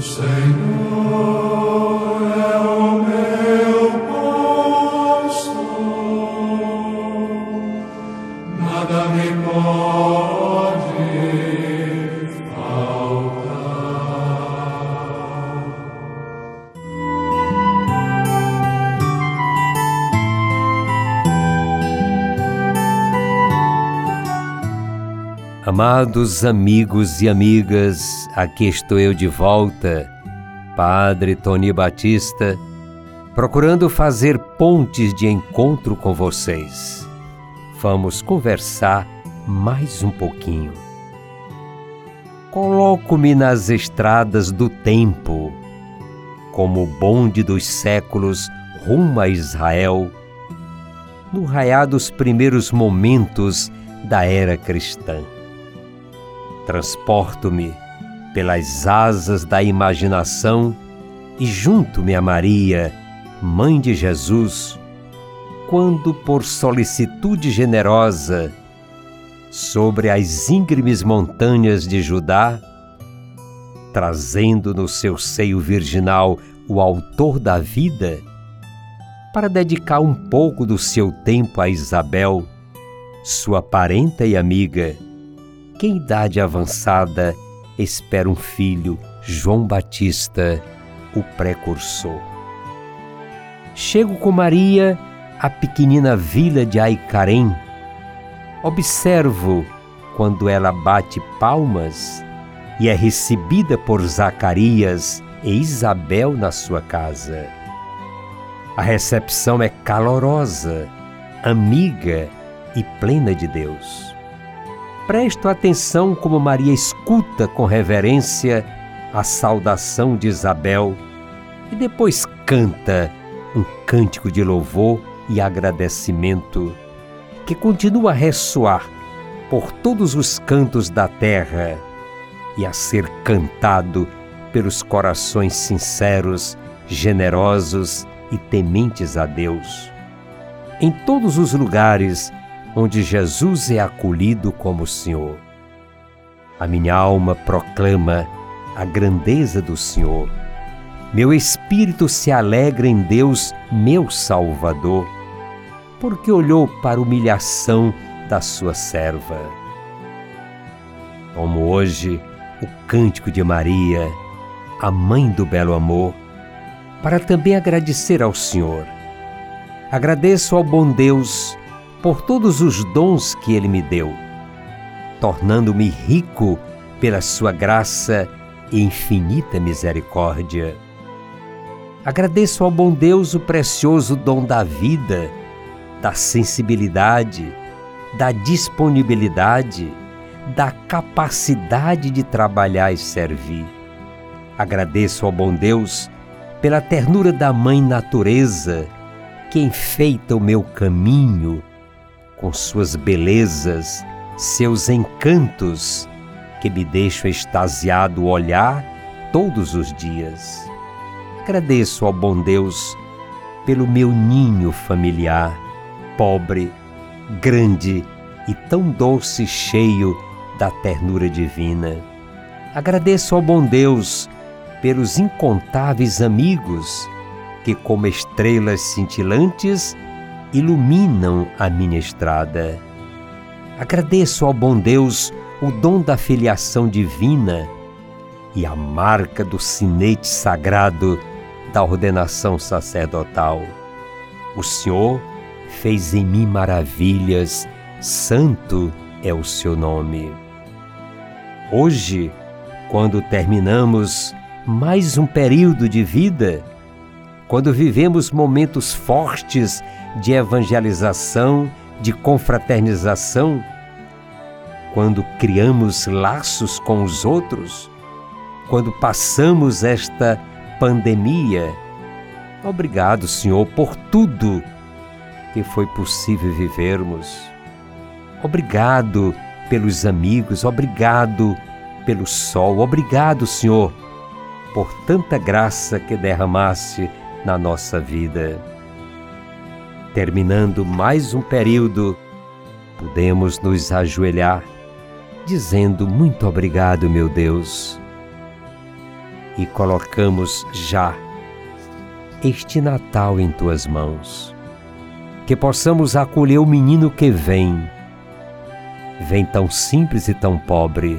Senhor Amados amigos e amigas, aqui estou eu de volta, Padre Tony Batista, procurando fazer pontes de encontro com vocês. Vamos conversar mais um pouquinho. Coloco-me nas estradas do tempo, como o bonde dos séculos rumo a Israel, no raiar dos primeiros momentos da era cristã transporto-me pelas asas da imaginação e junto-me a Maria, Mãe de Jesus, quando por solicitude generosa, sobre as íngremes montanhas de Judá, trazendo no seu seio virginal o Autor da vida, para dedicar um pouco do seu tempo a Isabel, sua parenta e amiga, que idade avançada espera um filho, João Batista, o precursor. Chego com Maria à pequenina vila de Aicarém. Observo quando ela bate palmas e é recebida por Zacarias e Isabel na sua casa. A recepção é calorosa, amiga e plena de Deus presto atenção como Maria escuta com reverência a saudação de Isabel e depois canta um cântico de louvor e agradecimento que continua a ressoar por todos os cantos da terra e a ser cantado pelos corações sinceros, generosos e tementes a Deus. Em todos os lugares onde Jesus é acolhido como Senhor. A minha alma proclama a grandeza do Senhor. Meu espírito se alegra em Deus, meu Salvador, porque olhou para a humilhação da sua serva. Como hoje o cântico de Maria, a mãe do belo amor, para também agradecer ao Senhor. Agradeço ao bom Deus por todos os dons que Ele me deu, tornando-me rico pela Sua graça e infinita misericórdia. Agradeço ao bom Deus o precioso dom da vida, da sensibilidade, da disponibilidade, da capacidade de trabalhar e servir. Agradeço ao bom Deus pela ternura da Mãe Natureza, que enfeita o meu caminho com suas belezas, seus encantos, que me deixam extasiado olhar todos os dias. Agradeço ao bom Deus pelo meu ninho familiar, pobre, grande e tão doce cheio da ternura divina. Agradeço ao bom Deus pelos incontáveis amigos que, como estrelas cintilantes, iluminam a minha estrada. Agradeço ao bom Deus o dom da filiação divina e a marca do sinete sagrado da ordenação sacerdotal. O Senhor fez em mim maravilhas, santo é o seu nome. Hoje, quando terminamos mais um período de vida, quando vivemos momentos fortes de evangelização, de confraternização, quando criamos laços com os outros, quando passamos esta pandemia. Obrigado, Senhor, por tudo que foi possível vivermos. Obrigado pelos amigos, obrigado pelo sol, obrigado, Senhor, por tanta graça que derramaste na nossa vida. Terminando mais um período, podemos nos ajoelhar dizendo muito obrigado, meu Deus. E colocamos já este Natal em tuas mãos. Que possamos acolher o menino que vem. Vem tão simples e tão pobre,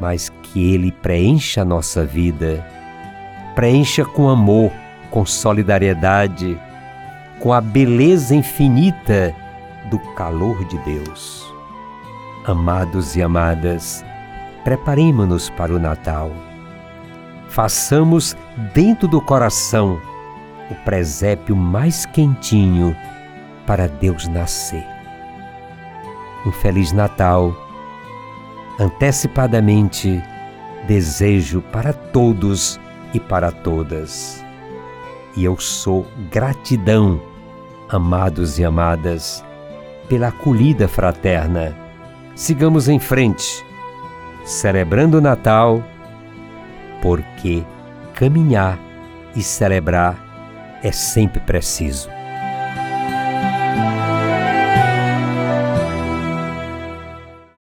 mas que ele preencha a nossa vida, preencha com amor, com solidariedade, com a beleza infinita do calor de Deus. Amados e amadas, preparemos-nos para o Natal. Façamos dentro do coração o presépio mais quentinho para Deus nascer. Um Feliz Natal. Antecipadamente, desejo para todos e para todas. E eu sou gratidão, amados e amadas, pela acolhida fraterna sigamos em frente, celebrando o Natal, porque caminhar e celebrar é sempre preciso.